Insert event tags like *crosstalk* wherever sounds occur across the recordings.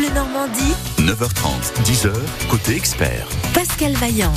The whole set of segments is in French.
Bleu Normandie, 9h30, 10h, côté expert. Pascal Vaillant.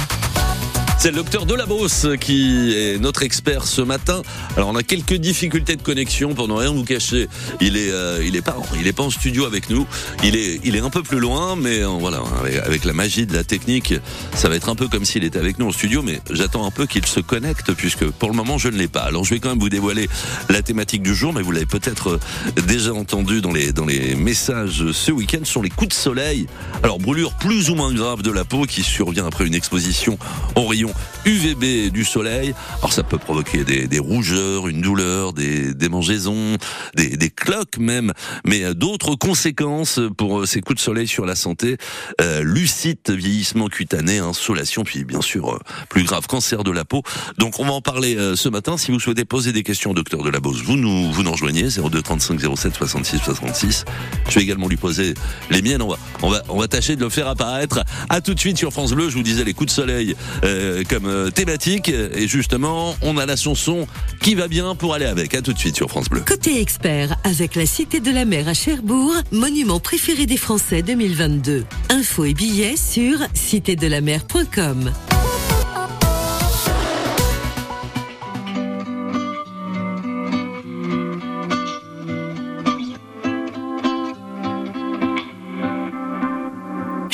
C'est le docteur Delabos qui est notre expert ce matin. Alors on a quelques difficultés de connexion pour ne rien vous cacher. Il est, euh, il est pas, il est pas en studio avec nous. Il est, il est un peu plus loin, mais euh, voilà, avec, la magie de la technique, ça va être un peu comme s'il était avec nous en studio. Mais j'attends un peu qu'il se connecte puisque pour le moment je ne l'ai pas. Alors je vais quand même vous dévoiler la thématique du jour, mais vous l'avez peut-être euh, déjà entendu dans les, dans les messages ce week-end sur les coups de soleil. Alors brûlure plus ou moins grave de la peau qui survient après une exposition au rayon UVB du soleil. Alors ça peut provoquer des, des rougeurs, une douleur, des démangeaisons, des, des cloques même, mais euh, d'autres conséquences pour euh, ces coups de soleil sur la santé. Euh, lucite, vieillissement cutané, insolation, puis bien sûr, euh, plus grave, cancer de la peau. Donc on va en parler euh, ce matin. Si vous souhaitez poser des questions au docteur de la Beauce, vous nous, vous nous rejoignez, 02 35 07 66 66. Je vais également lui poser les miennes. On va, on va, on va tâcher de le faire apparaître. À tout de suite sur France Bleu. Je vous disais les coups de soleil euh, comme euh, thématique. Et justement, on a la chanson qui va bien pour aller avec. À tout de suite sur France Bleu. Côté expert, avec la Cité de la Mer à Cherbourg, monument préféré des Français 2022. Infos et billets sur citédelamer.com.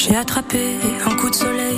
J'ai attrapé un coup de soleil,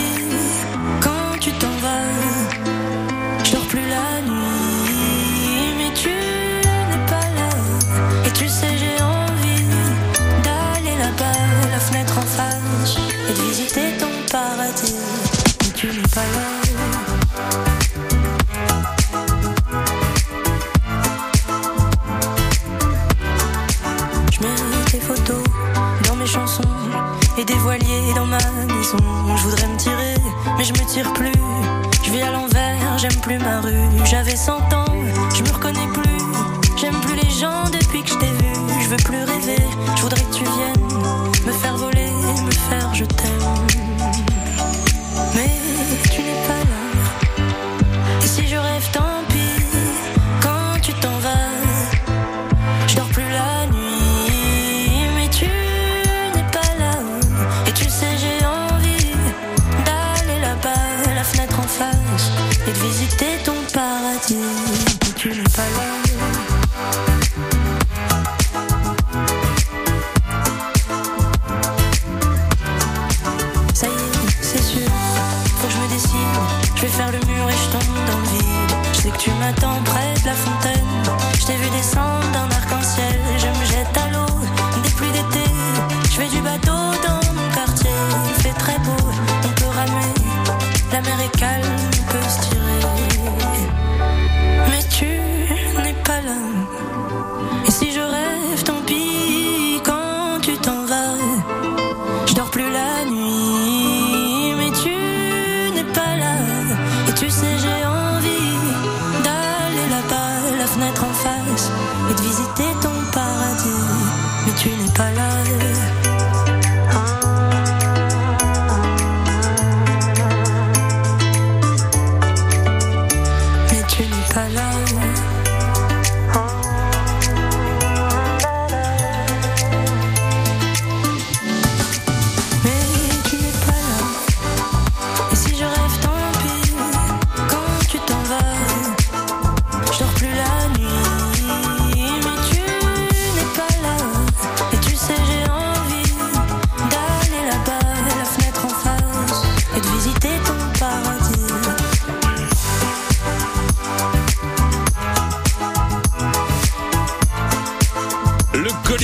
Mais je me tire plus. Je vis à l'envers, j'aime plus ma rue. J'avais 100 ans, je me reconnais plus. J'aime plus les gens depuis que je t'ai vu. Je veux plus rêver, Mais tu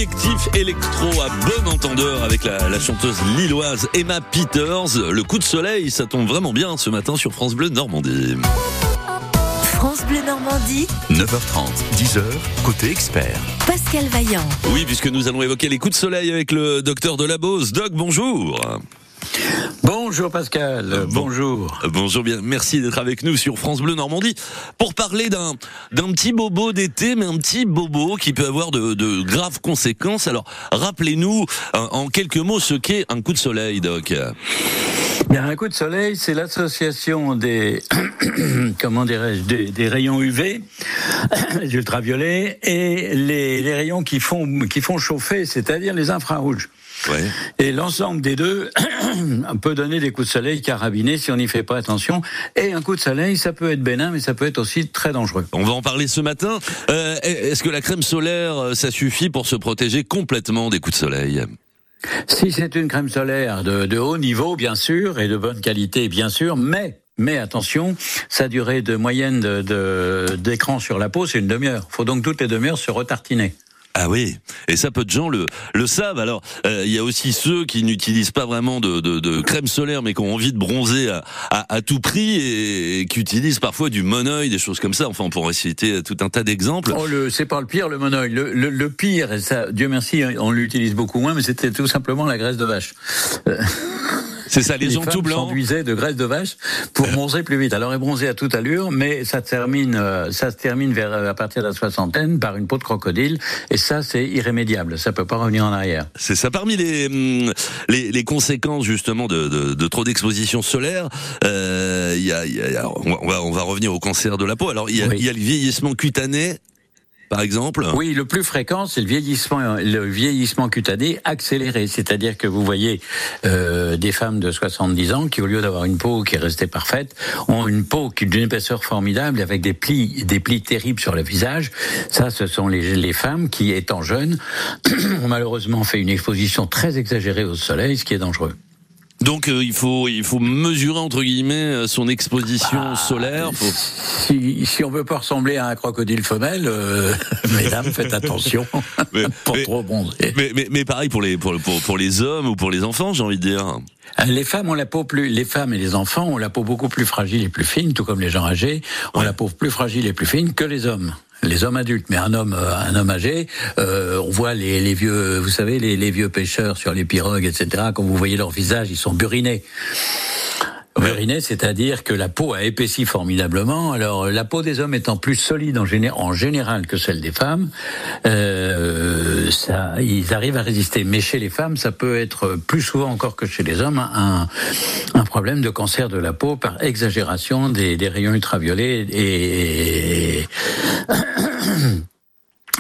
collectif électro à bon entendeur avec la, la chanteuse lilloise Emma Peters. Le coup de soleil, ça tombe vraiment bien ce matin sur France Bleu Normandie. France Bleu Normandie, 9h30, 10h, côté expert. Pascal Vaillant. Oui, puisque nous allons évoquer les coups de soleil avec le docteur de la Beauce. Doc, bonjour. Bonjour Pascal, Euh, bon. bonjour. Euh, Bonjour, bien. Merci d'être avec nous sur France Bleu Normandie pour parler d'un d'un petit bobo d'été, mais un petit bobo qui peut avoir de, de graves conséquences. Alors, rappelez-nous euh, en quelques mots ce qu'est un coup de soleil, Doc. Bien, un coup de soleil, c'est l'association des, *coughs* comment dirais-je, des, des rayons UV, les *coughs* ultraviolets, et les, les rayons qui font, qui font chauffer, c'est-à-dire les infrarouges. Ouais. Et l'ensemble des deux *clears throat* peut donner des coups de soleil carabinés si on n'y fait pas attention. Et un coup de soleil, ça peut être bénin, mais ça peut être aussi très dangereux. On va en parler ce matin. Euh, Est-ce que la crème solaire, euh, ça suffit pour se protéger complètement des coups de soleil? Si c'est une crème solaire de, de haut niveau, bien sûr, et de bonne qualité, bien sûr, mais mais attention, sa durée de moyenne de- de- d'écran sur la peau, c'est une demi-heure. faut donc toutes les demi-heures se retartiner. Ah oui, et ça peu de gens le, le savent. Alors, euh, il y a aussi ceux qui n'utilisent pas vraiment de, de, de crème solaire, mais qui ont envie de bronzer à, à, à tout prix et, et qui utilisent parfois du monoeil, des choses comme ça. Enfin, on pourrait citer tout un tas d'exemples. Oh, c'est pas le pire, le monoeil. Le, le, le pire, ça, Dieu merci, on l'utilise beaucoup moins, mais c'était tout simplement la graisse de vache. Euh, *laughs* C'est ça, les, femmes tout blancs. s'enduisaient de graisse de vache pour bronzer plus vite. Alors, elles bronzaient à toute allure, mais ça termine, euh, ça se termine vers euh, à partir de la soixantaine par une peau de crocodile, et ça, c'est irrémédiable. Ça peut pas revenir en arrière. C'est ça. Parmi les, hum, les, les conséquences justement de, de, de trop d'exposition solaire, euh, il y a, y a- on, va- on va, revenir au cancer de la peau. Alors, il y a, Oui. il y a le vieillissement cutané, par exemple? Oui, le plus fréquent, c'est le vieillissement, le vieillissement cutané accéléré. C'est-à-dire que vous voyez euh, des femmes de 70 ans qui, au lieu d'avoir une peau qui est restée parfaite, ont une peau d'une épaisseur formidable avec des plis, des plis terribles sur le visage. Ça, ce sont les, les femmes qui, étant jeunes, *coughs* ont malheureusement fait une exposition très exagérée au soleil, ce qui est dangereux. Donc euh, il faut il faut mesurer entre guillemets euh, son exposition solaire. Faut- Si, si on veut pas ressembler à un crocodile femelle, euh, *laughs* mesdames, faites attention *laughs* Mais- mais- trop bronzer. Mais, mais, mais pareil pour les pour, pour, pour les hommes ou pour les enfants, j'ai envie de dire. Les femmes ont la peau plus, les femmes et les enfants ont la peau beaucoup plus fragile et plus fine, tout comme les gens âgés ont la peau plus fragile et plus fine que les hommes. Les hommes adultes, mais un homme, euh, un homme âgé, euh, on voit les, les vieux, vous savez, les, les vieux pêcheurs sur les pirogues, etc. Quand vous voyez leur visage, ils sont burinés. Burinés, c'est-à-dire que la peau a épaissi formidablement. Alors, la peau des hommes étant plus solide en, géné- en général que celle des femmes, euh, ils arrivent à résister. Mais chez les femmes, ça peut être plus souvent encore que chez les hommes un, un problème de cancer de la peau par exagération des rayons ultraviolets et,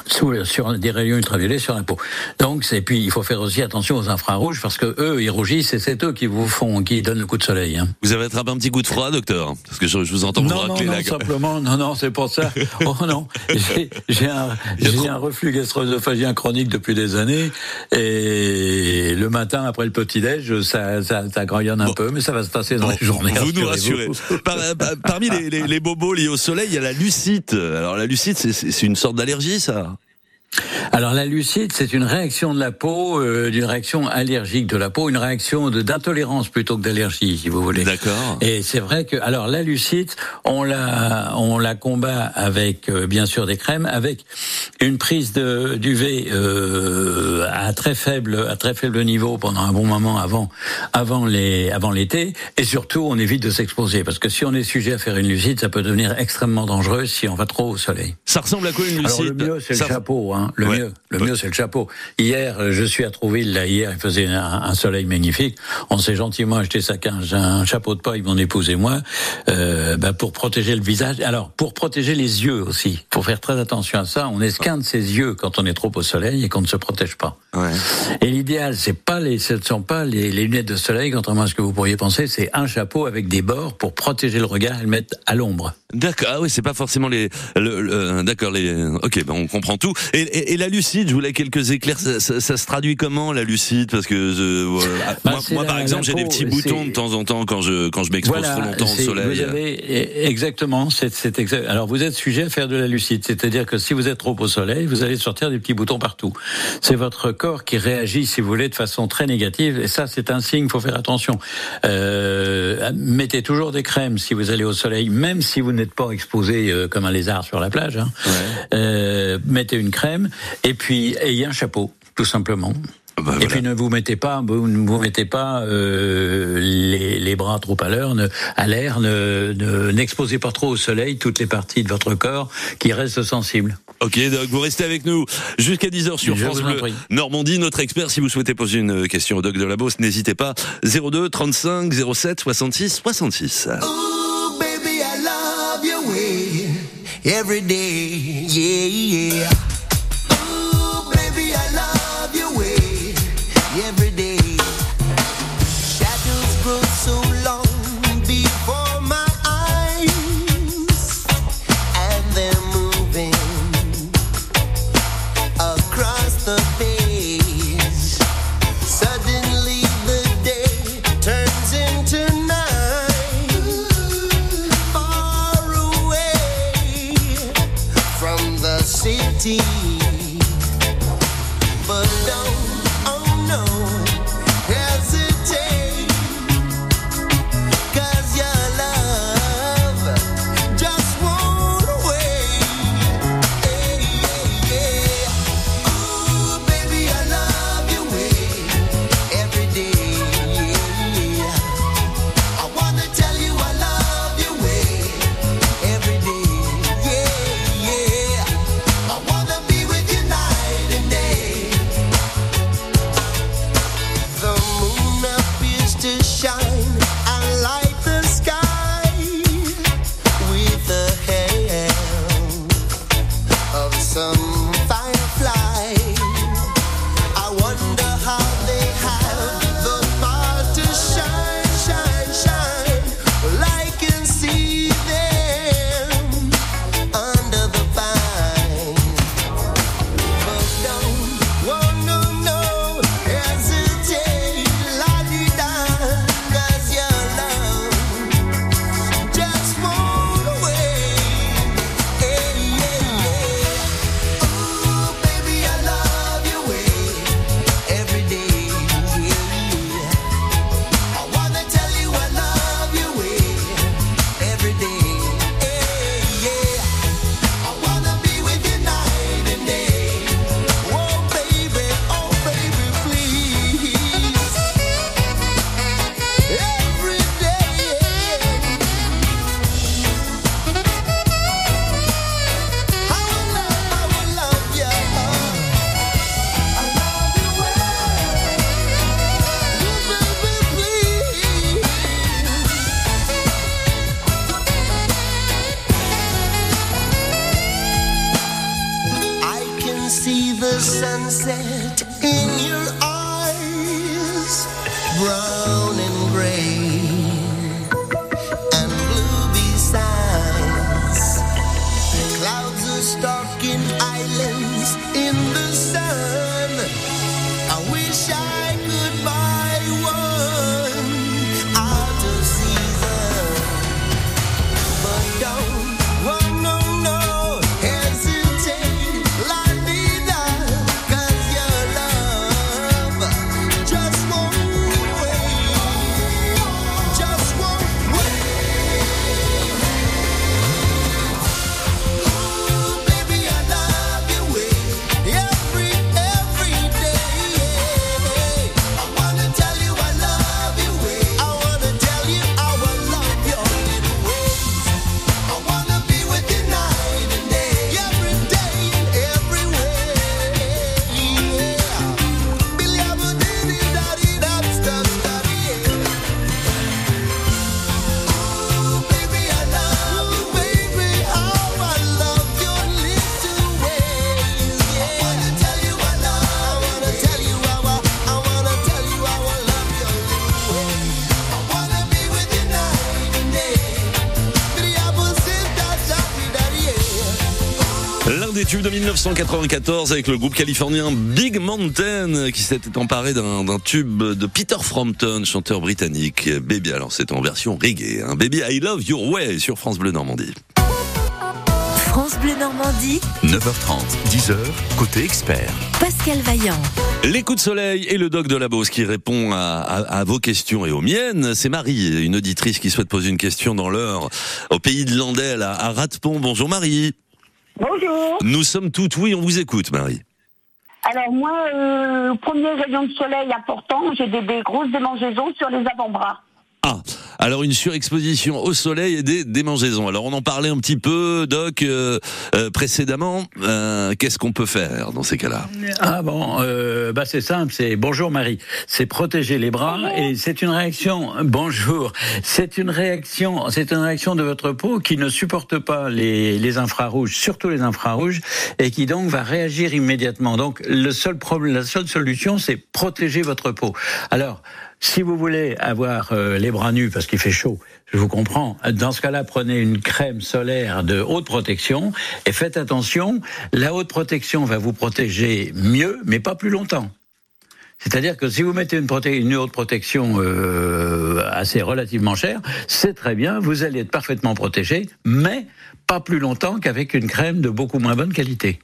sous, sur des rayons ultraviolets sur la peau. Donc, c'est puis il faut faire aussi attention aux infrarouges parce que eux, ils rougissent et c'est eux qui vous font, qui donnent le coup de soleil. Hein. Vous avez attrapé un petit coup de froid, docteur? Parce que je, je vous entends vous Non, non, simplement, non, non, c'est pour ça. *laughs* Oh non, j'ai- un, j'ai un reflux gastro-œsophagien chronique depuis des années, et le matin après le petit-déj, ça, ça, ça grognonne un peu, mais ça va se passer dans les journées. Vous nous rassurez. Par- par- parmi les, les, les bobos liés au soleil, il y a la lucite. Alors la lucite, c'est une sorte d'allergie, ça? Alors la lucide, c'est une réaction de la peau, euh, d'une réaction allergique de la peau, une réaction de d'intolérance plutôt que d'allergie, si vous voulez. D'accord. Et c'est vrai que, alors la lucide, on la, on la combat avec euh, bien sûr des crèmes, avec une prise de d'UV euh, à très faible, à très faible niveau pendant un bon moment avant, avant les, avant l'été, et surtout on évite de s'exposer parce que si on est sujet à faire une lucide, ça peut devenir extrêmement dangereux si on va trop au soleil. Ça ressemble à quoi une lucite Alors le mieux c'est le chapeau, hein. Le Ouais. mieux, le mieux c'est le chapeau. Hier, euh, je suis à Trouville. Là hier, il faisait un, un soleil magnifique. On s'est gentiment acheté ça, un, un chapeau de paille, mon épouse et moi, euh, bah, pour protéger le visage. Alors pour protéger les yeux aussi. Faut faire très attention à ça. On esquinte ses yeux quand on est trop au soleil et qu'on ne se protège pas. Ouais. Et l'idéal, c'est pas les, ce ne sont pas les, les lunettes de soleil, contrairement à ce que vous pourriez penser. C'est un chapeau avec des bords pour protéger le regard et le mettre à l'ombre. D'accord. Ah oui, c'est pas forcément les. Le, le- D'accord. Les. Ok, ben on comprend tout. Et, et, et la lucide, je voulais quelques éclairs. Ça, ça- ça se traduit comment la lucide? Parce que voilà. Bah, moi, c'est moi, la- par exemple, j'ai des petits boutons de temps en temps quand je quand je m'expose trop longtemps au soleil. Vous avez exactement, c'est c'est exact. Alors vous êtes sujet à faire de la lucide, c'est-à-dire que si vous êtes trop au soleil, vous allez sortir des petits boutons partout. C'est votre corps qui réagit, si vous voulez, de façon très négative, et ça c'est un signe. Il faut faire attention. Euh, mettez toujours des crèmes si vous allez au soleil, même si vous n'êtes pas exposé euh, comme un lézard sur la plage. Hein. Euh, mettez une crème et puis ayez un chapeau, tout simplement. Bah, voilà. Et puis ne vous mettez pas, vous ne vous mettez pas euh, les, les bras trop à l'heure, ne- à l'air, ne- ne- n'exposez pas trop au soleil toutes les parties de votre corps qui restent sensibles. Ok, Doc, vous restez avec nous jusqu'à 10h sur Je France Bleu. Normandie. Notre expert, si vous souhaitez poser une question au Doc de la Beauce, n'hésitez pas. 02 35 07 66 66. Ooh, baby, I love your way every day. Yeah, yeah. Sunset in your eyes, brown 1994 avec le groupe californien Big Mountain qui s'était emparé d'un tube de Peter Frampton, chanteur britannique. Baby, alors c'était en version reggae. Hein. Baby, I Love Your Way sur France Bleu Normandie. France Bleu Normandie, 9h30, 10h, côté expert. Pascal Vaillant. Les coups de soleil et le doc de la Beauce qui répond à, à- à vos questions et aux miennes. C'est Marie, une auditrice qui souhaite poser une question dans l'heure au pays de Landel à, à Ratepont. Bonjour Marie. Bonjour. Nous sommes toutes oui, on vous écoute Marie. Alors moi, euh, premier rayon de soleil important, j'ai des, des grosses démangeaisons sur les avant-bras. Ah, alors une surexposition au soleil et des démangeaisons. Alors on en parlait un petit peu, Doc, euh, euh, précédemment. Euh, Qu'est-ce qu'on peut faire dans ces cas-là Ah bon, euh, bah c'est simple, c'est bonjour Marie, c'est protéger les bras et c'est une réaction. Bonjour, c'est une réaction, c'est une réaction de votre peau qui ne supporte pas les, les infrarouges, surtout les infrarouges, et qui donc va réagir immédiatement. Donc le seul problème, la seule solution, c'est protéger votre peau. Alors. Si vous voulez avoir euh, les bras nus parce qu'il fait chaud, je vous comprends. Dans ce cas-là, prenez une crème solaire de haute protection et faites attention. La haute protection va vous protéger mieux, mais pas plus longtemps. C'est-à-dire que si vous mettez une, une haute protection euh, assez relativement chère, c'est très bien, vous allez être parfaitement protégé, mais pas plus longtemps qu'avec une crème de beaucoup moins bonne qualité.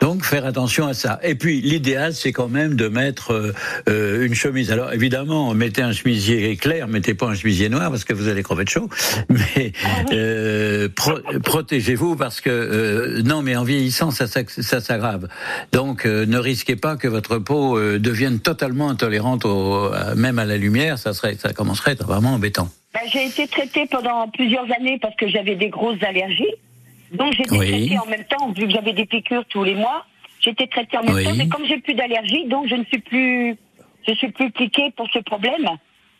Donc faire attention à ça. Et puis l'idéal, c'est quand même de mettre euh, euh, une chemise. Alors évidemment, mettez un chemisier clair, mettez pas un chemisier noir parce que vous allez crever de chaud. *laughs* Mais euh, pro- protégez-vous parce que euh, non, mais en vieillissant, ça, ça, ça s'aggrave. Donc euh, ne risquez pas que votre peau euh, devienne totalement intolérante au, même à la lumière. Ça serait, ça commencerait à être vraiment embêtant. Ben, j'ai été traitée pendant plusieurs années parce que j'avais des grosses allergies. Donc j'étais Oui. traitée en même temps, vu que j'avais des piqûres tous les mois. J'étais traitée en même Oui. temps, mais comme j'ai plus d'allergies, donc je ne suis plus, je suis plus piquée pour ce problème.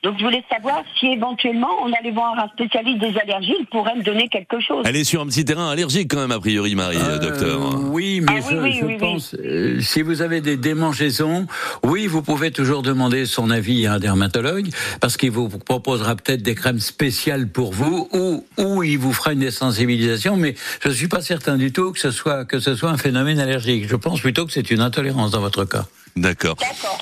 Donc je voulais savoir si éventuellement on allait voir un spécialiste des allergies, il pourrait me donner quelque chose. Elle est sur un petit terrain allergique quand même, a priori, Marie, Euh, docteur. Oui, mais Ah je, oui, je oui, oui. pense, euh, si vous avez des démangeaisons, oui, vous pouvez toujours demander son avis à un dermatologue, parce qu'il vous proposera peut-être des crèmes spéciales pour vous, ou, ou il vous fera une désensibilisation, mais je suis pas certain du tout que ce soit, que ce soit un phénomène allergique. Je pense plutôt que c'est une intolérance dans votre cas. D'accord.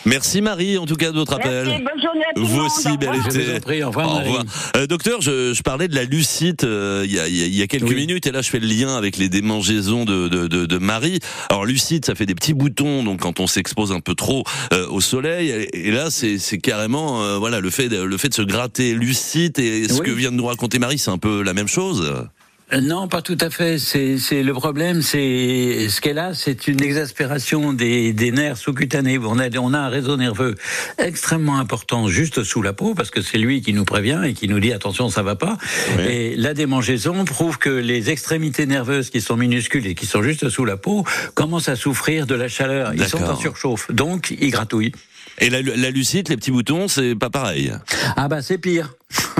Merci Marie, en tout cas, de votre appel. Merci, bonne journée à tout Vous aussi, Au bel revoir. Je été. prie, au revoir, Marie. Euh, docteur, je, je parlais de la lucite euh, il y, a, il y a- il y a quelques Oui. minutes, et là je fais le lien avec les démangeaisons de, de, de, de Marie. Alors lucite, ça fait des petits boutons, donc quand on s'expose un peu trop euh, au soleil, et, et là c'est c'est carrément euh, voilà le fait de, le fait de se gratter lucite et ce Oui. que vient de nous raconter Marie, c'est un peu la même chose. Non, pas tout à fait. C'est le problème, c'est ce qu'elle a, c'est une exaspération des, des nerfs sous-cutanés. On a, on a un réseau nerveux extrêmement important juste sous la peau parce que c'est lui qui nous prévient et qui nous dit attention, ça va pas. Oui. Et la démangeaison prouve que les extrémités nerveuses qui sont minuscules et qui sont juste sous la peau commencent à souffrir de la chaleur. Ils sont en surchauffe, donc ils gratouillent. Et la, la lucite, les petits boutons, c'est pas pareil. Ah bah c'est pire.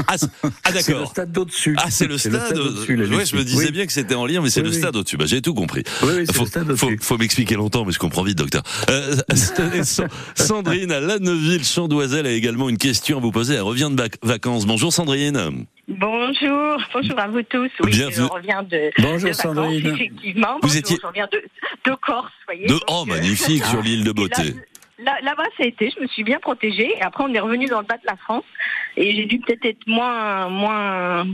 Ah, c- ah, *laughs* C'est le d'accord. stade d'au-dessus. Ah, c'est le stade. au-dessus. ouais, je me disais Oui. bien que c'était en lien, mais c'est Oui, le oui. stade au-dessus. Bah, j'ai tout compris. Oui, oui, c'est faut, le stade faut, faut m'expliquer longtemps, mais je comprends vite, docteur. Euh, *laughs* Sa- Sandrine à Lanneville, Chandoiselle, a également une question à vous poser. Elle revient de vac- vacances. Bonjour Sandrine. Bonjour, bonjour à vous tous. Oui, Bienvenue. je reviens de, Bonjour, de vacances, Sandrine. effectivement. Vous Bonjour, étiez- Je reviens de, de Corse, voyez. De... Oh, euh, magnifique sur l'île de *laughs* beauté. Là- là- Là-bas, ça a été, je me suis bien protégée. Et après, on est revenu dans le bas de la France. Et j'ai dû peut-être être moins, moins,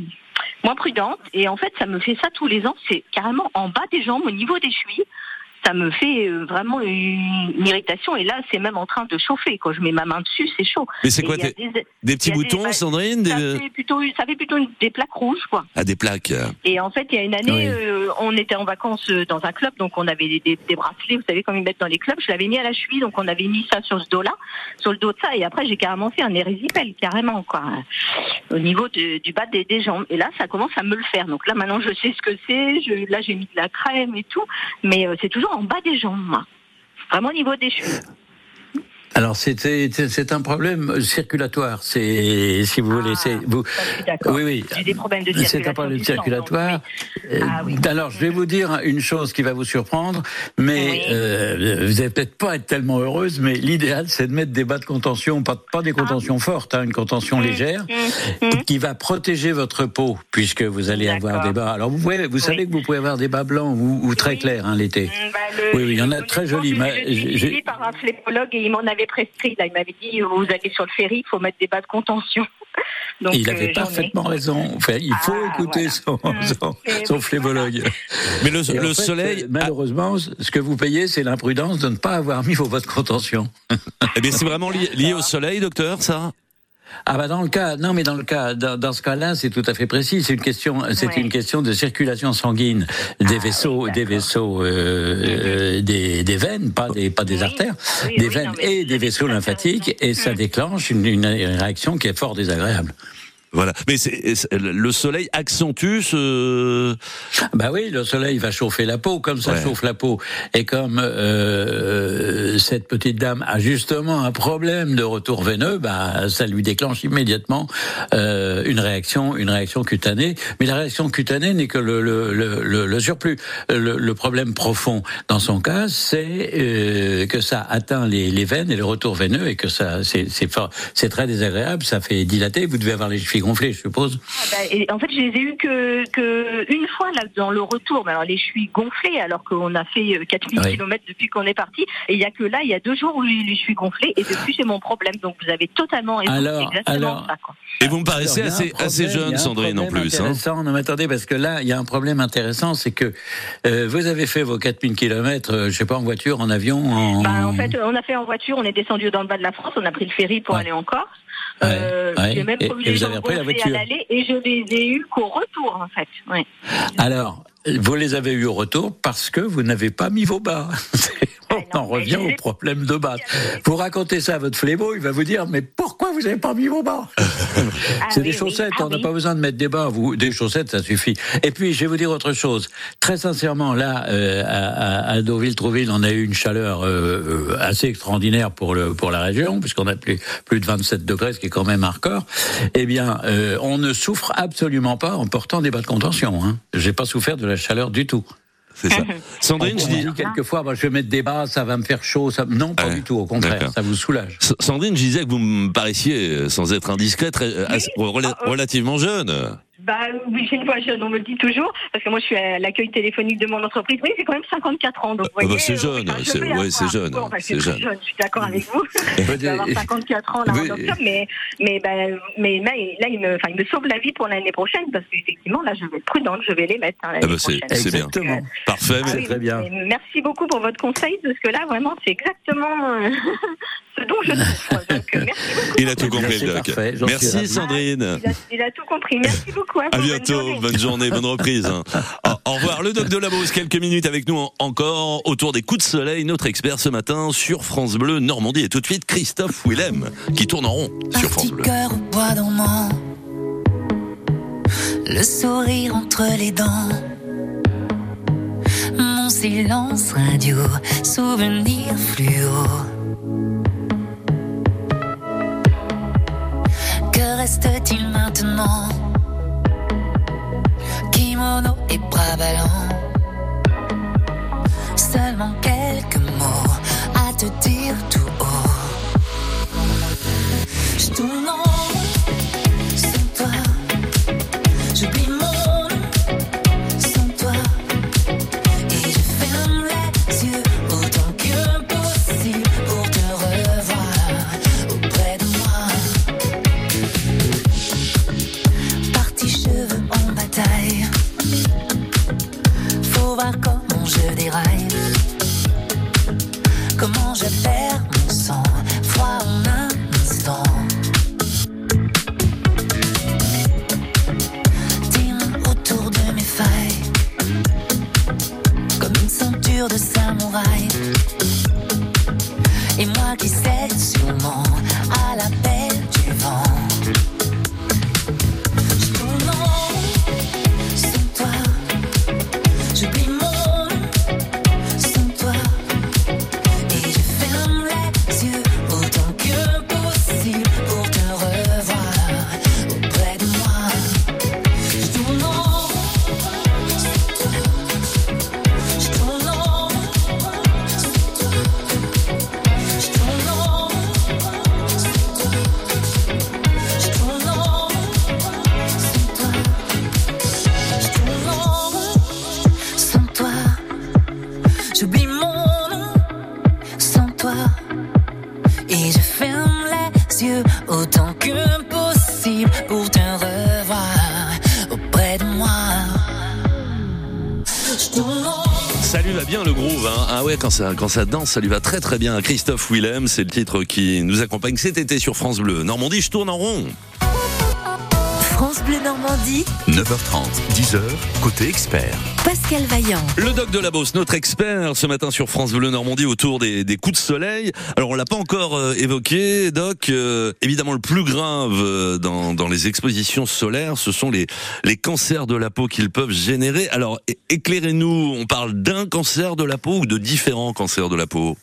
moins prudente. Et en fait, ça me fait ça tous les ans. C'est carrément en bas des jambes, au niveau des chevilles. Ça me fait euh, vraiment une, une irritation. Et là, c'est même en train de chauffer. Quand je mets ma main dessus, c'est chaud. Mais c'est quoi des, des- des petits des- boutons, Sandrine ça des... fait plutôt, ça fait plutôt une- des plaques rouges, quoi. Ah, des plaques. Et en fait, il y a une année, Oui. euh, on était en vacances euh, dans un club, donc on avait des, des- des bracelets, vous savez, comme ils mettent dans les clubs. Je l'avais mis à la cheville, donc on avait mis ça sur ce dos-là, sur le dos de ça. Et après, j'ai carrément fait un érésipel, carrément, quoi, au niveau de- du bas des, des jambes. Et là, ça commence à me le faire. Donc là, maintenant, je sais ce que c'est. Je- Là, j'ai mis de la crème et tout, mais euh, c'est toujours en bas des jambes. Vraiment au niveau des chevilles. Alors c'était c'est un problème circulatoire. C'est si vous voulez, Ah, c'est vous. Oui oui. J'ai des problèmes de C'est un problème donc, circulatoire. Euh, Ah oui. Alors je vais vous dire une chose qui va vous surprendre, mais Oui. euh, vous allez peut-être pas être tellement heureuse, mais l'idéal c'est de mettre des bas de contention, pas, pas des contentions fortes, hein, une contention légère, Hum, hum. qui va protéger votre peau puisque vous allez avoir des bas. Alors vous pouvez, vous savez que vous pouvez avoir des bas blancs ou, ou très clairs hein, l'été. Bah, Oui, oui, il y en a très jolis, j'ai- par un et il m'en avait prescrit. Là, il m'avait dit vous allez sur le ferry, il faut mettre des bas de contention. Donc, il euh, avait ai. parfaitement raison. Enfin, il faut Ah, écouter voilà. son, son, Et son phlébologue. Mais le, fait, soleil, malheureusement, ce que vous payez, c'est l'imprudence de ne pas avoir mis vos votes de contention. eh bien, c'est vraiment lié, lié au soleil, docteur, ça? Ah bah dans le cas, non mais dans le cas, dans, dans ce cas-là, c'est tout à fait précis. C'est une question, c'est Ouais. une question de circulation sanguine des Ah, vaisseaux, oui, des vaisseaux, euh, euh, des, des veines, pas des pas des Oui. artères, Oui, des veines non, et des vaisseaux lymphatiques, et ça Mm. déclenche une, une réaction qui est fort désagréable. Voilà. Mais c'est le soleil accentue ce. Bah oui, le soleil va chauffer la peau, comme ça Ouais. chauffe la peau, et comme euh, cette petite dame a justement un problème de retour veineux, bah ça lui déclenche immédiatement euh, une réaction, une réaction cutanée. Mais la réaction cutanée n'est que le, le, le, le- surplus. Le, le problème profond dans son cas, c'est euh, que ça atteint les, les veines et le retour veineux, et que ça c'est c'est fort- c'est très désagréable, ça fait dilater. Vous devez avoir les chevilles gonflées, je suppose. Ah bah, et en fait, je les ai eu que, que une fois là dans le retour. Mais alors les chevilles gonflées, alors qu'on a fait euh, 4000 Oui. km depuis qu'on est parti. Et il y a que là, il y a deux jours où les chevilles gonflées. Et depuis, c'est mon problème. Donc vous avez totalement raison. Alors, ça. Quoi. Et vous me paraissez Alors, assez, problème, jeune, Sandrine, en plus. Hein. Intéressant. Non, mais attendez, parce que là, il y a un problème intéressant, c'est que euh, vous avez fait vos 4000 km, euh, je sais pas, en voiture, en avion, en. Bah, en fait, on a fait en voiture. On est descendu dans le bas de la France. On a pris le ferry pour Ouais. aller en Corse. Ouais, Euh, ouais. J'ai même Et- et vous avez repris la à voiture. l'aller et je les ai eu qu'au retour, en fait. Ouais. Alors, vous les avez eu au retour parce que vous n'avez pas mis vos bas. *laughs* On en revient au problème de base. Vous racontez ça à votre fléau, il va vous dire mais pourquoi vous n'avez pas mis vos bas? C'est oui, des oui. chaussettes, Ah on n'a oui. pas besoin de mettre des bas. Vous, des chaussettes, ça suffit. Et puis, je vais vous dire autre chose. Très sincèrement, là, euh, à, Deauville-Trouville, on a eu une chaleur euh, euh, assez extraordinaire pour le pour la région, puisqu'on a plus plus de 27 degrés, ce qui est quand même un record. Eh bien, euh, on ne souffre absolument pas en portant des bas de contention. Hein. J'ai pas souffert de la chaleur du tout. C'est ça. *laughs* Sandrine, On je dit dis. quelquefois, bah, je vais mettre des bas, ça va me faire chaud. Ça... Non, pas Ouais, du tout. Au contraire, ça vous soulage. S- Sandrine, je disais que vous me paraissiez, euh, sans être indiscret, très, euh, Ah, euh. relativement jeune. Bah oui, j'ai une voix jeune, on me le dit toujours, parce que moi je suis à l'accueil téléphonique de mon entreprise. Oui, c'est quand même 54 ans, donc vous Ah bah, voyez. c'est euh, jeune, enfin, c'est- ouais, jeune, Bon, enfin, c'est jeune. Je suis d'accord avec vous. *laughs* je vais avoir 54 ans là Oui. en octobre, mais mais ben mais là, il- là il me enfin il me sauve la vie pour l'année prochaine parce qu'effectivement là je vais être prudente, je vais les mettre hein, Ah bah, c'est- bien. Exactement. Parfait. Ah mais- c'est oui, très bien. Merci beaucoup pour votre conseil, parce que là, vraiment, c'est exactement euh, *laughs* ce dont je souffre. Donc, *laughs* merci beaucoup. Il a tout compris, le doc. Merci. Sandrine. Il a, il a tout compris. Merci beaucoup. À bientôt, bonne journée, bonne reprise. hein. *laughs* Au, au revoir, le doc de la Beauce, quelques minutes avec nous en- encore autour des coups de soleil, notre expert ce matin sur France Bleu Normandie. Et tout de suite, Christophe Willem, qui tourne en rond sur France Bleu. cœur au bois dormant, le sourire entre les dents, mon silence radio, souvenir fluo. Reste-t-il maintenant Kimono et bras ballants, seulement quelques mots à te dire tout haut. Je tourne en de samouraï. Et moi qui cède sûrement à l'appel du vent. Lui va bien le groove, hein? Ah ouais, quand ça, quand ça danse, ça lui va très très bien. Christophe Willem, c'est le titre qui nous accompagne cet été sur France Bleu. Normandie, je tourne en rond. France Bleu Normandie, 9h30, 10h, côté expert. Pascal Vaillant. Le doc de la Beauce, notre expert ce matin sur France Bleu Normandie autour des, des coups de soleil. Alors on l'a pas encore euh, évoqué, doc. euh, évidemment, le plus grave euh, dans, dans les expositions solaires, ce sont les, les cancers de la peau qu'ils peuvent générer. Alors éclairez-nous, on parle d'un cancer de la peau ou de différents cancers de la peau?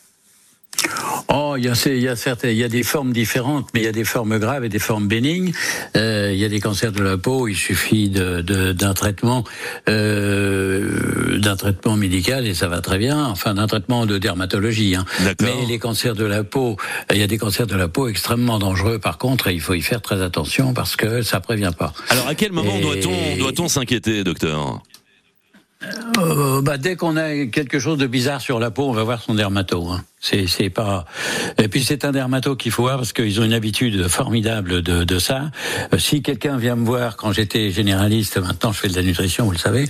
Oh, il y a, y a certes, y a des formes différentes, mais il y a des formes graves et des formes bénignes. Euh, il y a des cancers de la peau. Il suffit de, de- d'un traitement, euh, d'un traitement médical et ça va très bien. Enfin, d'un traitement de dermatologie. Hein. Mais les cancers de la peau, il y a des cancers de la peau extrêmement dangereux. Par contre, et il faut y faire très attention parce que ça prévient pas. Alors à quel moment doit-on doit-on s'inquiéter, docteur? Euh, bah, dès qu'on a quelque chose de bizarre sur la peau, on va voir son dermato. Hein. C'est, c'est pas. Et puis c'est un dermato qu'il faut voir parce qu'ils ont une habitude formidable de, de ça. Euh, si quelqu'un vient me voir quand j'étais généraliste, maintenant je fais de la nutrition, vous le savez,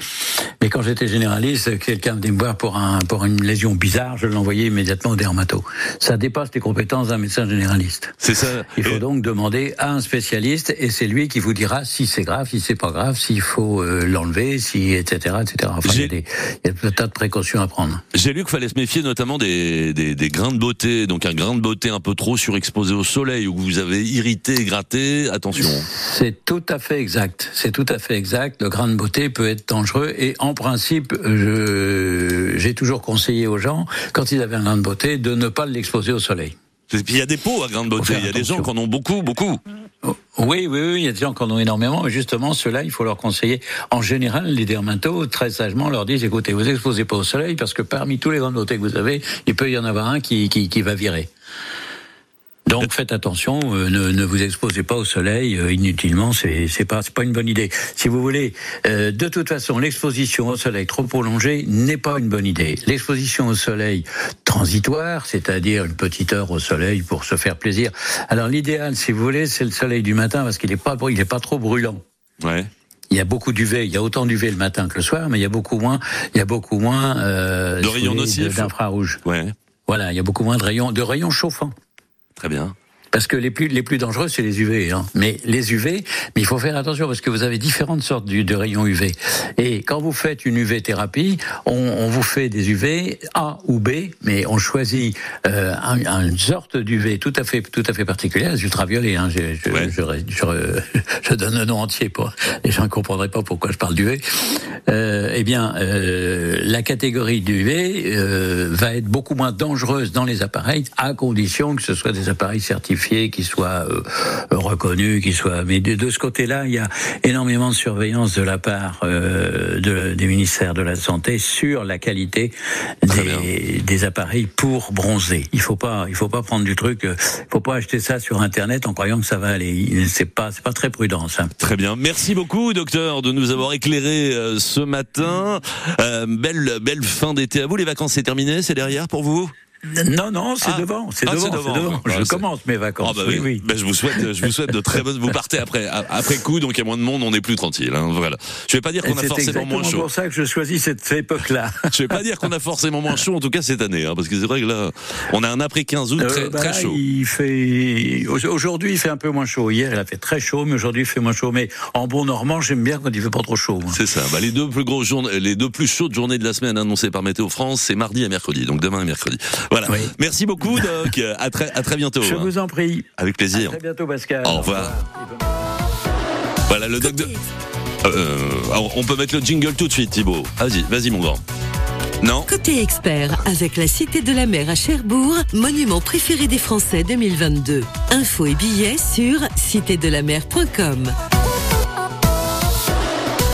mais quand j'étais généraliste, quelqu'un venait me voir pour un pour une lésion bizarre, je l'envoyais immédiatement au dermato. Ça dépasse les compétences d'un médecin généraliste. C'est ça. Il faut Et- donc demander à un spécialiste et c'est lui qui vous dira si c'est grave, si c'est pas grave, s'il faut euh, l'enlever, si etc etc. Enfin, il y, a des- il y a tas de précautions à prendre. J'ai lu qu'il fallait se méfier notamment des, des, des grains de beauté, donc un grain de beauté un peu trop surexposé au soleil ou que vous avez irrité, gratté, attention. C'est tout à fait exact. C'est tout à fait exact. Le grain de beauté peut être dangereux et en principe, j'ai toujours conseillé aux gens, quand ils avaient un grain de beauté, de ne pas l'exposer au soleil. Et puis il y a des peaux à grains de beauté, il y a des gens qui en ont beaucoup, beaucoup. Oui, oui, oui, il y a des gens qui en ont énormément, mais justement, ceux-là, il faut leur conseiller. En général, les dermatos, très sagement, leur disent, écoutez, vous exposez pas au soleil, parce que parmi tous les grandes beautés que vous avez, il peut y en avoir un qui, qui, qui va virer. Donc faites attention, euh, ne, ne vous exposez pas au soleil euh, inutilement, c'est c'est pas c'est pas une bonne idée. Si vous voulez, euh, de toute façon, l'exposition au soleil trop prolongée n'est pas une bonne idée. L'exposition au soleil transitoire, c'est-à-dire une petite heure au soleil pour se faire plaisir. Alors l'idéal, si vous voulez, c'est le soleil du matin parce qu'il est pas il est pas trop brûlant. Ouais. Il y a beaucoup d'UV, il y a autant d'UV le matin que le soir, mais il y a beaucoup moins, il y a beaucoup moins euh, De rayons nocifs. d'infrarouge. Ouais. Voilà, il y a beaucoup moins de rayons, de rayons chauffants. Très bien. Parce que les plus, les plus dangereux, c'est les UV. Hein. Mais les UV, mais il faut faire attention parce que vous avez différentes sortes de rayons UV. Et quand vous faites une UV thérapie, on, on vous fait des UV A ou B, mais on choisit euh, un- une sorte d'UV tout à fait, tout à fait particulière, les ultraviolets. Hein. Je, je, Ouais. je, je- donne le nom entier pour les gens ne comprendraient pas pourquoi je parle d'UV. Euh, eh bien, euh, la catégorie d'UV euh, va être beaucoup moins dangereuse dans les appareils, à condition que ce soit des appareils certifiés, qui soient euh, reconnus, qui soient. Mais de, de ce côté-là, il y a énormément de surveillance de la part euh, de- des ministères de la santé sur la qualité des, des appareils pour bronzer. Il faut pas, il faut pas prendre du truc. euh, Il faut pas acheter ça sur Internet en croyant que ça va aller. C'est pas, c'est pas très prudent ça. Très bien. Merci beaucoup, docteur, de nous avoir éclairé euh, ce matin. Euh, belle, belle fin d'été à vous. Les vacances, c'est terminé, c'est derrière pour vous? Non, non, c'est Ah. devant, c'est Ah, devant, c'est c'est devant. devant. Ah, Je c'est- commence mes vacances. Ah bah oui, oui. Ben, je vous souhaite, je vous souhaite de très bonnes. Vous partez après, après coup, donc il y a moins de monde, on est plus tranquille. Hein, voilà. Je vais pas dire qu'on a c'est forcément moins chaud. pour ça que je choisis cette époque-là. *laughs* Je vais pas dire qu'on a forcément moins chaud, en tout cas cette année, hein, parce que c'est vrai que là, on a un après 15 août très, Euh, bah très chaud. Il fait aujourd'hui il fait un peu moins chaud. Hier il a fait très chaud, mais aujourd'hui il fait moins chaud. Mais en bon normand j'aime bien quand il fait pas trop chaud. C'est ça. Bah, les deux plus grosses journées, les deux plus chaudes journées de la semaine annoncées par Météo France, c'est mardi et mercredi. Donc demain et mercredi. Voilà. Oui. Merci beaucoup, Doc. *laughs* À très, à très bientôt. Je hein. vous en prie. Avec À plaisir. très bientôt Pascal. Au revoir. Voilà le Doc de. Euh, alors, on peut mettre le jingle tout de suite, Thibaut. Vas-y, vas-y, mon grand. Non? Côté expert, avec la Cité de la Mer à Cherbourg, monument préféré des Français 2022. Infos et billets sur citédelamer.com.